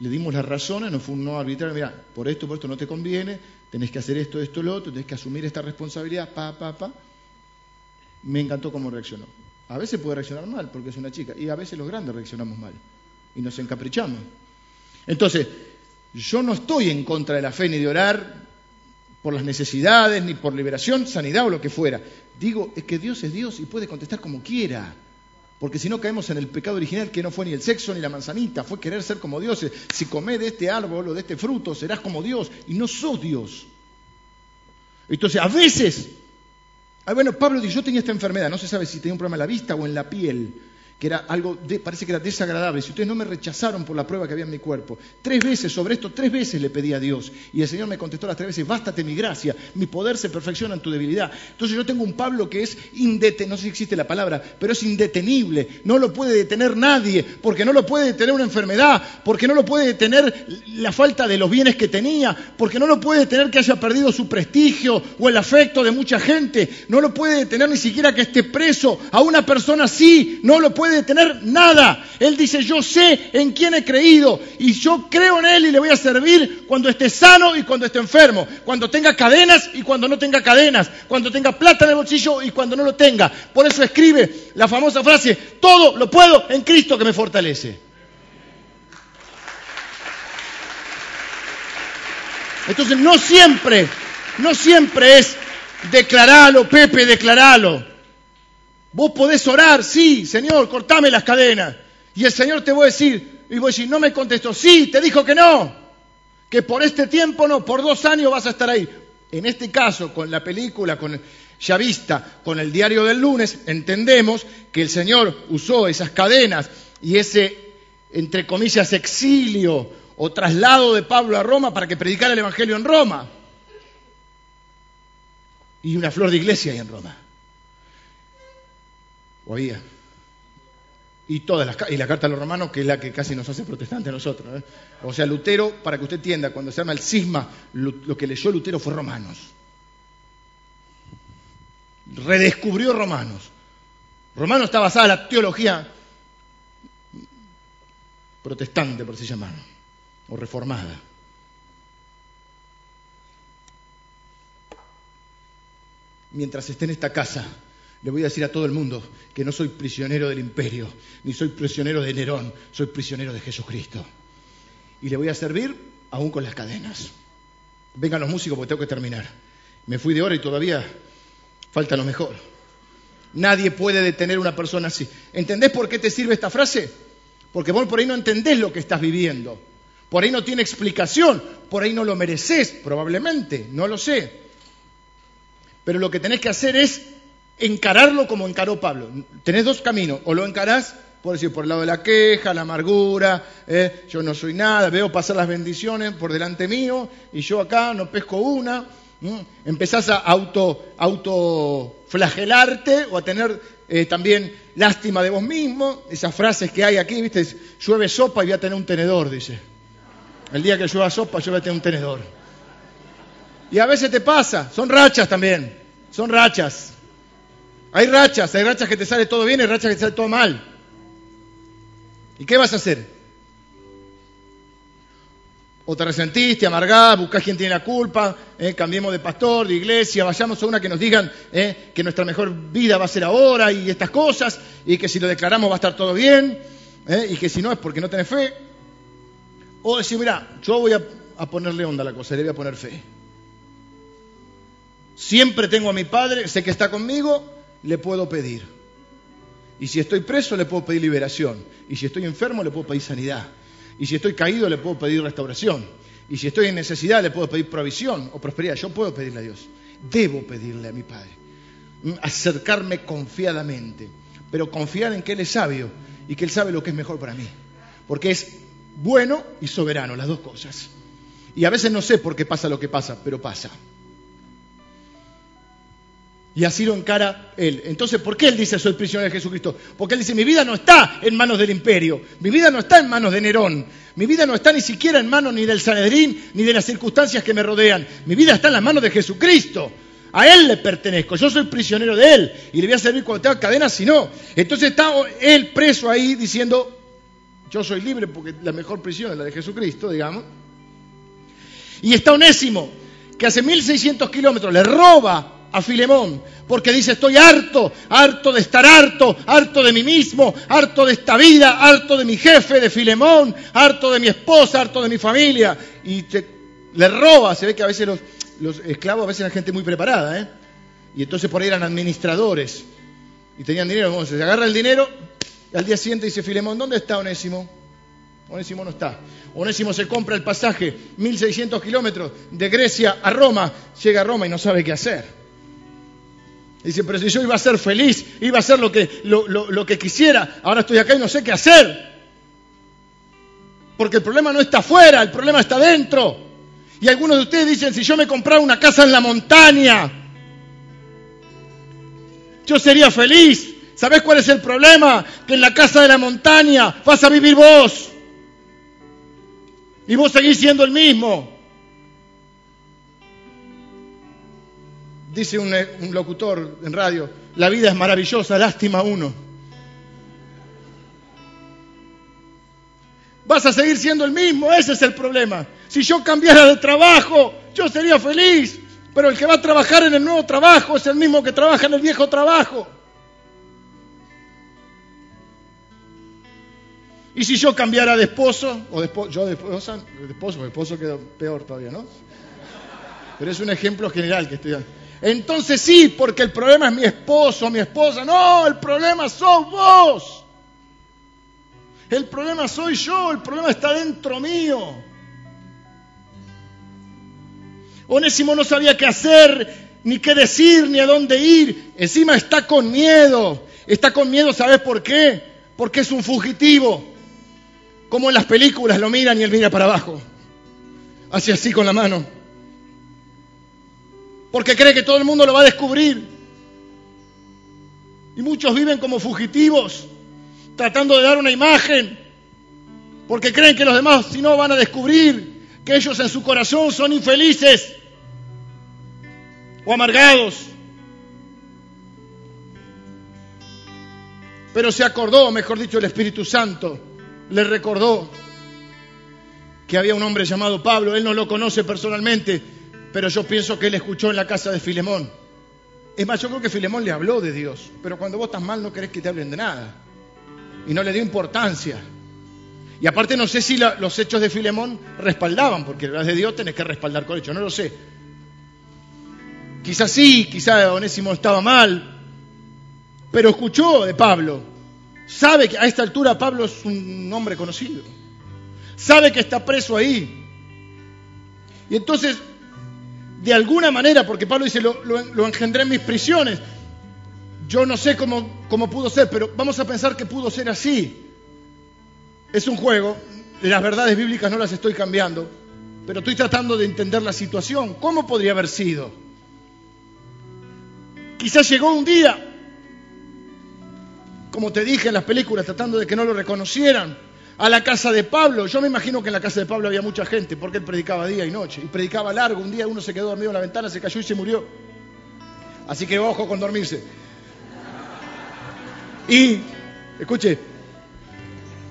Speaker 1: le dimos las razones, no fue un no arbitrario, mira, por esto, por esto no te conviene, tenés que hacer esto, esto, lo otro, tenés que asumir esta responsabilidad, pa, pa, pa. Me encantó cómo reaccionó. A veces puede reaccionar mal porque es una chica, y a veces los grandes reaccionamos mal y nos encaprichamos. Entonces, yo no estoy en contra de la fe ni de orar por las necesidades, ni por liberación, sanidad o lo que fuera. Digo, es que Dios es Dios y puede contestar como quiera. Porque si no caemos en el pecado original que no fue ni el sexo ni la manzanita, fue querer ser como Dios. Si comés de este árbol o de este fruto, serás como Dios y no sos Dios. Entonces, a veces, bueno, Pablo dice, yo tenía esta enfermedad, no se sabe si tenía un problema en la vista o en la piel que era algo, parece que era desagradable, si ustedes no me rechazaron por la prueba que había en mi cuerpo, tres veces sobre esto, tres veces le pedí a Dios, y el Señor me contestó las tres veces, bástate mi gracia, mi poder se perfecciona en tu debilidad. Entonces yo tengo un Pablo que es indetenible, no sé si existe la palabra, pero es indetenible, no lo puede detener nadie, porque no lo puede detener una enfermedad, porque no lo puede detener la falta de los bienes que tenía, porque no lo puede detener que haya perdido su prestigio o el afecto de mucha gente, no lo puede detener ni siquiera que esté preso, a una persona así, no lo puede puede tener nada. Él dice, yo sé en quién he creído y yo creo en Él y le voy a servir cuando esté sano y cuando esté enfermo, cuando tenga cadenas y cuando no tenga cadenas, cuando tenga plata en el bolsillo y cuando no lo tenga. Por eso escribe la famosa frase, todo lo puedo en Cristo que me fortalece. Entonces no siempre, no siempre es declaralo, Pepe, declaralo. Vos podés orar, sí, Señor, cortame las cadenas. Y el Señor te va a decir, y voy a decir, no me contestó, sí, te dijo que no, que por este tiempo no, por dos años vas a estar ahí. En este caso, con la película, con ya vista, con el diario del lunes, entendemos que el Señor usó esas cadenas y ese, entre comillas, exilio o traslado de Pablo a Roma para que predicara el Evangelio en Roma. Y una flor de iglesia ahí en Roma. Oía. Y, todas las, y la carta a los romanos, que es la que casi nos hace protestantes a nosotros. ¿eh? O sea, Lutero, para que usted entienda, cuando se llama el cisma, lo, que leyó Lutero fue Romanos. Redescubrió Romanos. Romanos está basada en la teología protestante, por así llamarlo, o reformada. Mientras esté en esta casa, le voy a decir a todo el mundo que no soy prisionero del imperio, ni soy prisionero de Nerón, soy prisionero de Jesucristo. Y le voy a servir aún con las cadenas. Vengan los músicos porque tengo que terminar. Me fui de hora y todavía falta lo mejor. Nadie puede detener a una persona así. ¿Entendés por qué te sirve esta frase? Porque vos por ahí no entendés lo que estás viviendo. Por ahí no tiene explicación. Por ahí no lo mereces, probablemente. No lo sé. Pero lo que tenés que hacer es encararlo como encaró Pablo. Tenés dos caminos, o lo encarás por decir, por el lado de la queja, la amargura, eh, yo no soy nada, veo pasar las bendiciones por delante mío y yo acá no pesco una. Empezás a auto, autoflagelarte o a tener eh, también lástima de vos mismo. Esas frases que hay aquí, viste, llueve sopa y voy a tener un tenedor, dice. El día que llueva sopa yo voy a tener un tenedor. Y a veces te pasa, son rachas también, son rachas. Hay rachas, hay rachas que te sale todo bien y rachas que te sale todo mal. ¿Y qué vas a hacer? O te resentiste, amargás, buscás quién tiene la culpa, eh, cambiemos de pastor, de iglesia, vayamos a una que nos digan eh, que nuestra mejor vida va a ser ahora y estas cosas, y que si lo declaramos va a estar todo bien, eh, y que si no es porque no tenés fe. O decir, mira, yo voy a, a ponerle onda a la cosa, le voy a poner fe. Siempre tengo a mi padre, sé que está conmigo, le puedo pedir. Y si estoy preso, le puedo pedir liberación. Y si estoy enfermo, le puedo pedir sanidad. Y si estoy caído, le puedo pedir restauración. Y si estoy en necesidad, le puedo pedir provisión o prosperidad. Yo puedo pedirle a Dios. Debo pedirle a mi Padre. Mm, acercarme confiadamente. Pero confiar en que Él es sabio y que Él sabe lo que es mejor para mí. Porque es bueno y soberano, las dos cosas. Y a veces no sé por qué pasa lo que pasa, pero pasa. Y así lo encara él. Entonces, ¿por qué él dice soy prisionero de Jesucristo? Porque él dice, mi vida no está en manos del imperio, mi vida no está en manos de Nerón, mi vida no está ni siquiera en manos ni del Sanedrín, ni de las circunstancias que me rodean, mi vida está en las manos de Jesucristo. A Él le pertenezco, yo soy prisionero de Él y le voy a servir cuando tenga cadenas si no. Entonces está él preso ahí diciendo, yo soy libre porque la mejor prisión es la de Jesucristo, digamos. Y está Onésimo, que hace 1600 kilómetros le roba a Filemón, porque dice, estoy harto, harto de estar harto, harto de mí mismo, harto de esta vida, harto de mi jefe, de Filemón, harto de mi esposa, harto de mi familia. Y le roba, se ve que a veces los, esclavos, a veces eran gente muy preparada, ¿eh? Y entonces por ahí eran administradores y tenían dinero. se agarra el dinero y al día siguiente dice Filemón, ¿dónde está Onésimo? Onésimo no está. Onésimo se compra el pasaje, 1600 kilómetros, de Grecia a Roma, llega a Roma y no sabe qué hacer. Dice, pero si yo iba a ser feliz, iba a hacer lo que, lo, que quisiera, ahora estoy acá y no sé qué hacer. Porque el problema no está afuera, el problema está dentro. Y algunos de ustedes dicen, si yo me comprara una casa en la montaña, yo sería feliz. ¿Sabes cuál es el problema? Que en la casa de la montaña vas a vivir vos. Y vos seguís siendo el mismo. Dice un, locutor en radio, la vida es maravillosa, lástima uno. Vas a seguir siendo el mismo, ese es el problema. Si yo cambiara de trabajo, yo sería feliz, pero el que va a trabajar en el nuevo trabajo es el mismo que trabaja en el viejo trabajo. Y si yo cambiara de esposo, o de esposo, yo de esposa, de esposo, de esposo queda peor todavía, ¿no? Pero es un ejemplo general que estoy. Entonces sí, porque el problema es mi esposo, mi esposa. No, el problema sos vos. El problema soy yo, el problema está dentro mío. Onésimo no sabía qué hacer, ni qué decir, ni a dónde ir. Encima está con miedo. Está con miedo, ¿sabes por qué? Porque es un fugitivo. Como en las películas lo miran y él mira para abajo. Hace así con la mano porque cree que todo el mundo lo va a descubrir. Y muchos viven como fugitivos, tratando de dar una imagen, porque creen que los demás si no van a descubrir que ellos en su corazón son infelices o amargados. Pero se acordó, mejor dicho, el Espíritu Santo le recordó que había un hombre llamado Pablo, él no lo conoce personalmente, pero yo pienso que él escuchó en la casa de Filemón. Es más, yo creo que Filemón le habló de Dios, pero cuando vos estás mal no querés que te hablen de nada. Y no le dio importancia. Y aparte no sé si los hechos de Filemón respaldaban, porque las de Dios tenés que respaldar con hechos, no lo sé. Quizás sí, quizás Onésimo estaba mal, pero escuchó de Pablo. Sabe que a esta altura Pablo es un hombre conocido. Sabe que está preso ahí. Y entonces de alguna manera, porque Pablo dice, lo, engendré en mis prisiones. Yo no sé cómo, cómo pudo ser, pero vamos a pensar que pudo ser así. Es un juego, las verdades bíblicas no las estoy cambiando, pero estoy tratando de entender la situación. ¿Cómo podría haber sido? Quizás llegó un día, como te dije en las películas, tratando de que no lo reconocieran, a la casa de Pablo. Yo me imagino que en la casa de Pablo había mucha gente porque él predicaba día y noche. Y predicaba largo. Un día uno se quedó dormido en la ventana, se cayó y se murió. Así que ojo con dormirse. Y, escuche,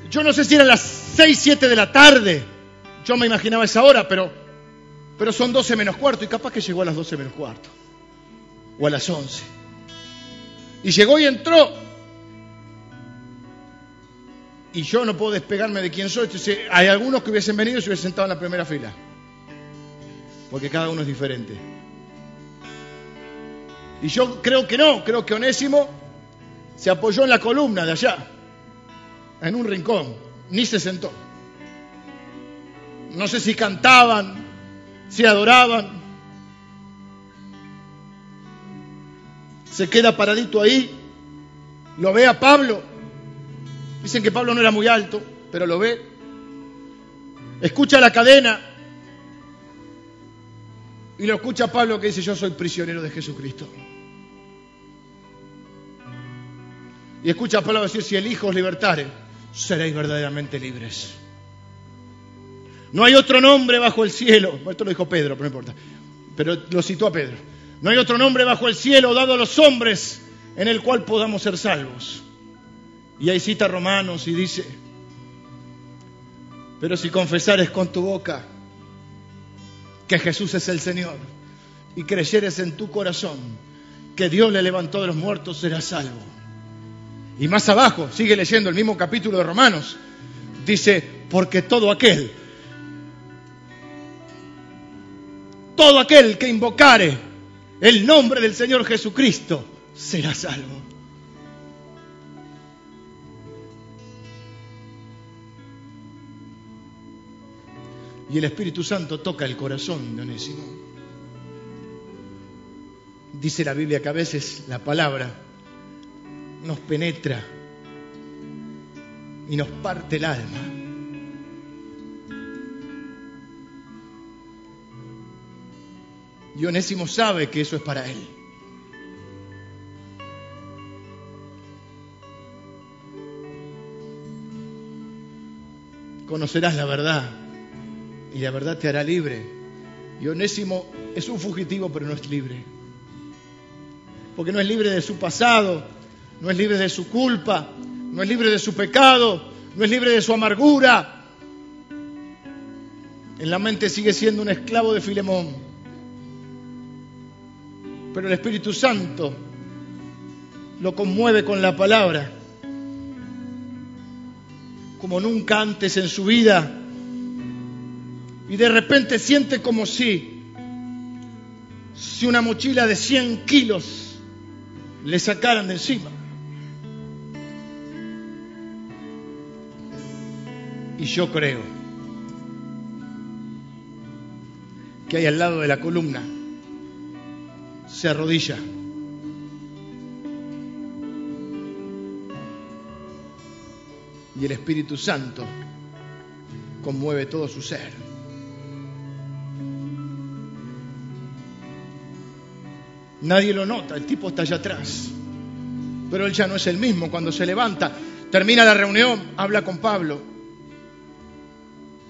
Speaker 1: yo no sé si eran las 6, 7 de la tarde. Yo me imaginaba esa hora, pero, pero son 12 menos cuarto y capaz que llegó a las 12 menos cuarto. O a las 11. Y llegó y entró y yo no puedo despegarme de quién soy. Entonces, hay algunos que hubiesen venido y se hubiesen sentado en la primera fila. Porque cada uno es diferente. Y yo creo que no, creo que Onésimo se apoyó en la columna de allá, en un rincón, ni se sentó. No sé si cantaban, si adoraban. Se queda paradito ahí, lo ve a Pablo Dicen que Pablo no era muy alto, pero lo ve. Escucha la cadena. Y lo escucha Pablo que dice, yo soy prisionero de Jesucristo. Y escucha la palabra decir, si el Hijo os libertare, seréis verdaderamente libres. No hay otro nombre bajo el cielo. Esto lo dijo Pedro, pero no importa. Pero lo citó a Pedro. No hay otro nombre bajo el cielo dado a los hombres en el cual podamos ser salvos. Y ahí cita Romanos y dice, pero si confesares con tu boca que Jesús es el Señor y creyeres en tu corazón que Dios le levantó de los muertos, serás salvo. Y más abajo, sigue leyendo el mismo capítulo de Romanos, dice, porque todo aquel Todo aquel que invocare el nombre del Señor Jesucristo será salvo. Y el Espíritu Santo toca el corazón de Onésimo. Dice la Biblia que a veces la palabra nos penetra y nos parte el alma. Y Onésimo sabe que eso es para él. Conocerás la verdad y la verdad te hará libre. Y Onésimo es un fugitivo, pero no es libre. Porque no es libre de su pasado, no es libre de su culpa, no es libre de su pecado, no es libre de su amargura. En la mente sigue siendo un esclavo de Filemón. Pero el Espíritu Santo lo conmueve con la palabra, como nunca antes en su vida. Y de repente siente como si, si una mochila de 100 kilos le sacaran de encima. Y yo creo que hay al lado de la columna se arrodilla. Y el Espíritu Santo conmueve todo su ser. Nadie lo nota, el tipo está allá atrás. Pero él ya no es el mismo. Cuando se levanta, termina la reunión, habla con Pablo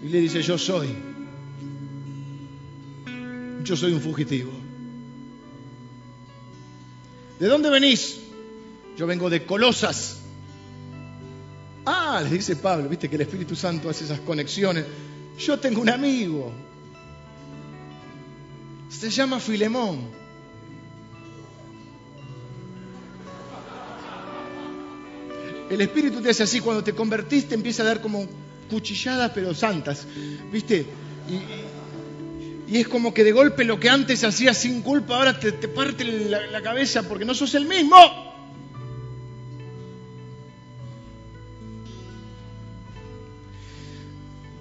Speaker 1: y le dice, yo soy. Yo soy un fugitivo. ¿De dónde venís? Yo vengo de Colosas. Ah, le dice Pablo, viste que el Espíritu Santo hace esas conexiones. Yo tengo un amigo. Se llama Filemón. El Espíritu te hace así, cuando te convertiste empieza a dar como cuchilladas pero santas, ¿viste? Y, es como que de golpe lo que antes hacías sin culpa, ahora te, parte la, la cabeza porque no sos el mismo.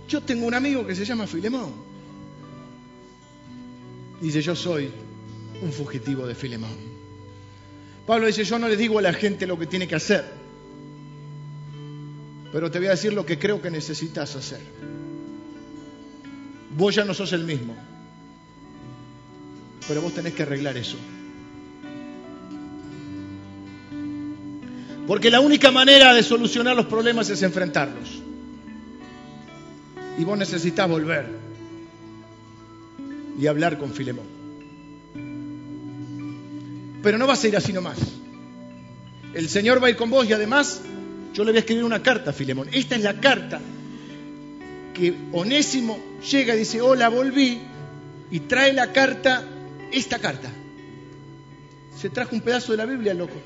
Speaker 1: Yo tengo un amigo que se llama Filemón. Dice, yo soy un fugitivo de Filemón. Pablo dice, yo no le digo a la gente lo que tiene que hacer, pero te voy a decir lo que creo que necesitas hacer. Vos ya no sos el mismo pero vos tenés que arreglar eso. Porque la única manera de solucionar los problemas es enfrentarlos. Y vos necesitas volver y hablar con Filemón. Pero no vas a ir así nomás. El Señor va a ir con vos y además yo le voy a escribir una carta a Filemón. Esta es la carta que Onésimo llega y dice, hola, volví, y trae la carta esta carta. Se trajo un pedazo de la Biblia, loco.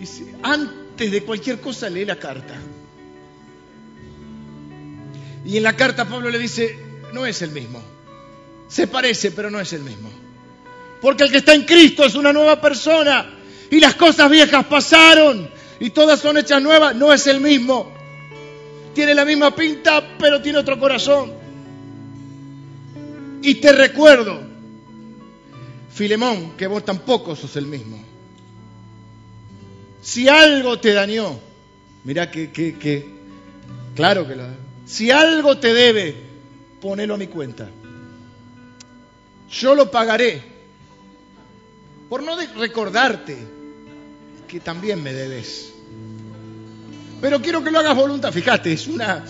Speaker 1: Y antes de cualquier cosa lee la carta. Y en la carta Pablo le dice, no es el mismo. Se parece, pero no es el mismo. Porque el que está en Cristo es una nueva persona. Y las cosas viejas pasaron y todas son hechas nuevas. No es el mismo tiene la misma pinta, pero tiene otro corazón. Y te recuerdo, Filemón, que vos tampoco sos el mismo. Si algo te dañó, mira que, que, claro que lo. Si algo te debe, ponelo a mi cuenta. Yo lo pagaré por no recordarte que también me debes. Pero quiero que lo hagas voluntad. Fíjate, es una...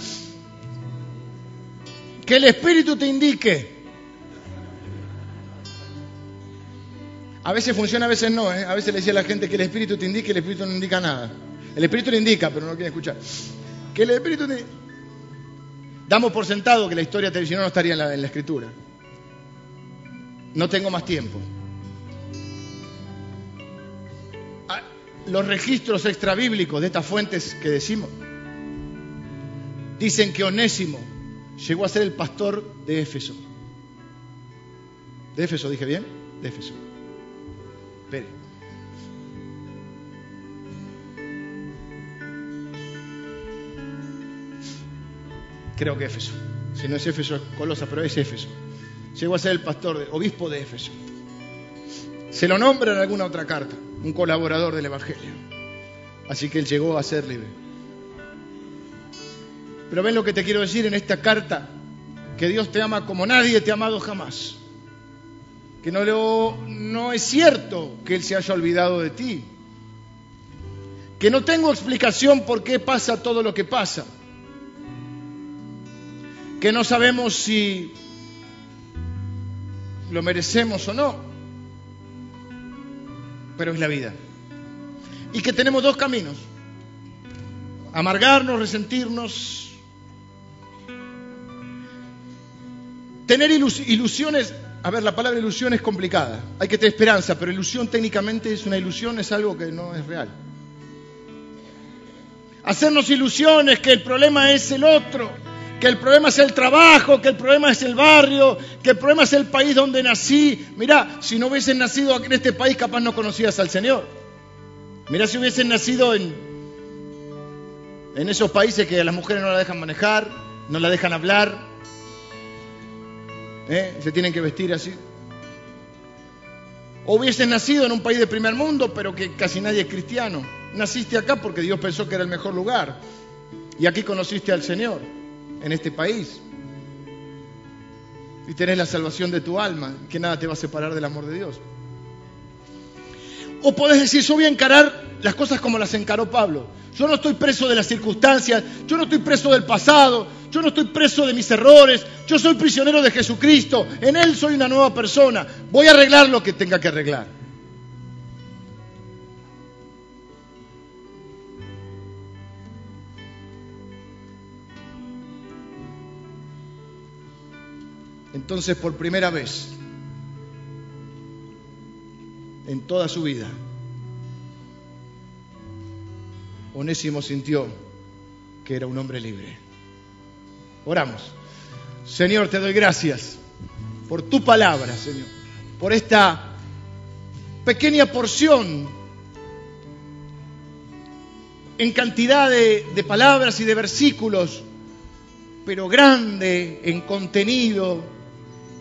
Speaker 1: Que el Espíritu te indique. A veces funciona, a veces no. ¿eh? A veces le decía a la gente que el Espíritu te indique el Espíritu no indica nada. El Espíritu le indica, pero no quiere escuchar. Que el Espíritu te... Damos por sentado que la historia tradicional no estaría en la, en la Escritura. No tengo más tiempo. Los registros extrabíblicos de estas fuentes que decimos dicen que Onésimo llegó a ser el pastor de Éfeso. ¿De Éfeso dije bien? De Éfeso. Espere. Creo que Éfeso. Si no es Éfeso, es Colosa, pero es Éfeso. Llegó a ser el pastor, obispo de Éfeso. Se lo nombra en alguna otra carta, un colaborador del Evangelio. Así que él llegó a ser libre. Pero ven lo que te quiero decir en esta carta, que Dios te ama como nadie te ha amado jamás. Que no, lo, es cierto que Él se haya olvidado de ti. Que no tengo explicación por qué pasa todo lo que pasa. Que no sabemos si lo merecemos o no, pero es la vida. Y que tenemos dos caminos, amargarnos, resentirnos, tener ilusiones, a ver, la palabra ilusión es complicada, hay que tener esperanza, pero ilusión técnicamente es una ilusión, es algo que no es real. Hacernos ilusiones que el problema es el otro, que el problema es el trabajo, que el problema es el barrio, que el problema es el país donde nací. Mirá, si no hubiesen nacido en este país, capaz no conocías al Señor. Mirá si hubiesen nacido en, en esos países que a las mujeres no la dejan manejar, no la dejan hablar, ¿eh? se tienen que vestir así. O hubiesen nacido en un país de primer mundo, pero que casi nadie es cristiano. Naciste acá porque Dios pensó que era el mejor lugar. Y aquí conociste al Señor en este país. Y tenés la salvación de tu alma, que nada te va a separar del amor de Dios. O podés decir, yo voy a encarar las cosas como las encaró Pablo. Yo no estoy preso de las circunstancias, yo no estoy preso del pasado, yo no estoy preso de mis errores, yo soy prisionero de Jesucristo, en Él soy una nueva persona, voy a arreglar lo que tenga que arreglar. Entonces, por primera vez en toda su vida, Onésimo sintió que era un hombre libre. Oramos. Señor, te doy gracias por tu palabra, Señor, por esta pequeña porción en cantidad de, de palabras y de versículos, pero grande en contenido,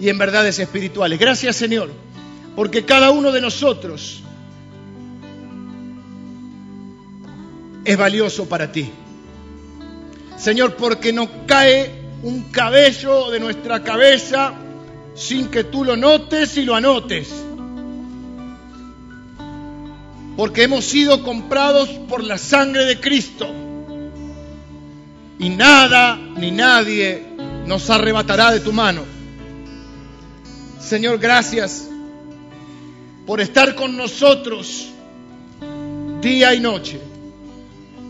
Speaker 1: y en verdades espirituales. Gracias Señor, porque cada uno de nosotros es valioso para ti. Señor, porque no cae un cabello de nuestra cabeza sin que tú lo notes y lo anotes. Porque hemos sido comprados por la sangre de Cristo. Y nada ni nadie nos arrebatará de tu mano. Señor, gracias por estar con nosotros día y noche,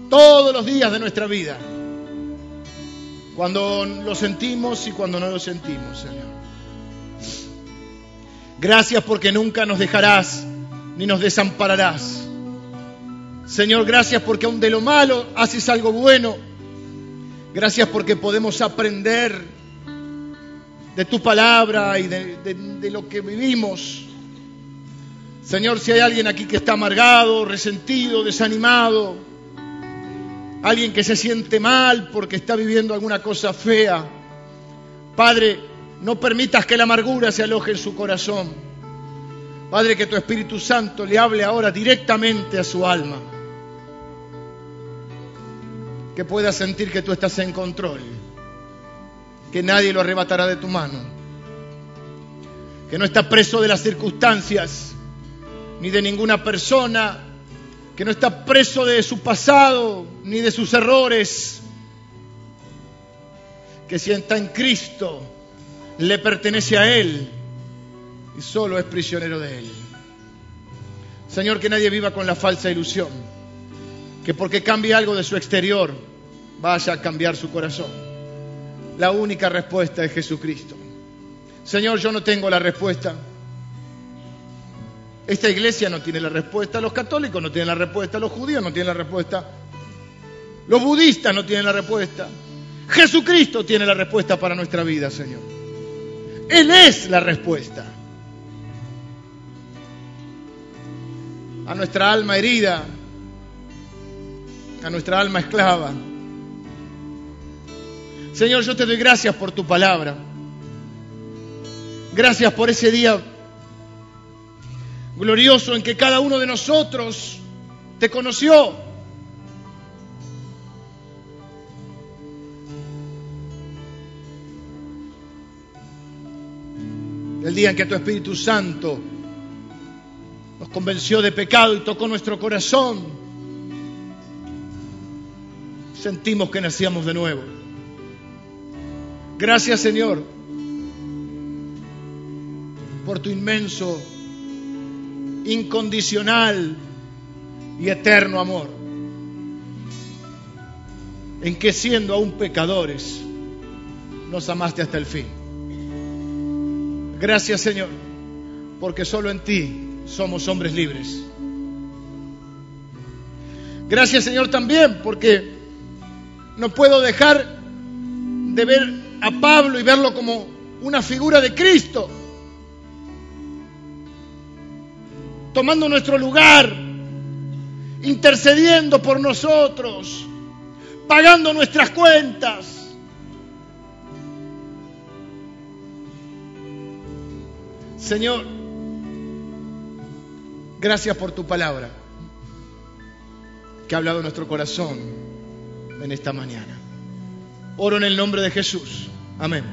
Speaker 1: todos los días de nuestra vida, cuando lo sentimos y cuando no lo sentimos, Señor. Gracias porque nunca nos dejarás ni nos desampararás. Señor, gracias porque aun de lo malo haces algo bueno. Gracias porque podemos aprender de tu palabra y de, lo que vivimos. Señor, si hay alguien aquí que está amargado, resentido, desanimado, alguien que se siente mal porque está viviendo alguna cosa fea, Padre, no permitas que la amargura se aloje en su corazón. Padre, que tu Espíritu Santo le hable ahora directamente a su alma. Que pueda sentir que tú estás en control que nadie lo arrebatará de tu mano, que no está preso de las circunstancias, ni de ninguna persona, que no está preso de su pasado ni de sus errores, que si está en Cristo le pertenece a Él y solo es prisionero de Él. Señor, que nadie viva con la falsa ilusión, que porque cambie algo de su exterior vaya a cambiar su corazón. La única respuesta es Jesucristo. Señor, yo no tengo la respuesta. Esta iglesia no tiene la respuesta, los católicos no tienen la respuesta, los judíos no tienen la respuesta, los budistas no tienen la respuesta. Jesucristo tiene la respuesta para nuestra vida, Señor. Él es la respuesta. A nuestra alma herida, a nuestra alma esclava. Señor, yo te doy gracias por tu palabra. Gracias por ese día glorioso en que cada uno de nosotros te conoció. El día en que tu Espíritu Santo nos convenció de pecado y tocó nuestro corazón, sentimos que nacíamos de nuevo. Gracias Señor por tu inmenso, incondicional y eterno amor, en que siendo aún pecadores, nos amaste hasta el fin. Gracias Señor, porque solo en ti somos hombres libres. Gracias Señor también, porque no puedo dejar de ver a Pablo y verlo como una figura de Cristo tomando nuestro lugar, intercediendo por nosotros, pagando nuestras cuentas. Señor, gracias por tu palabra que ha hablado nuestro corazón en esta mañana. Oro en el nombre de Jesús. Amén.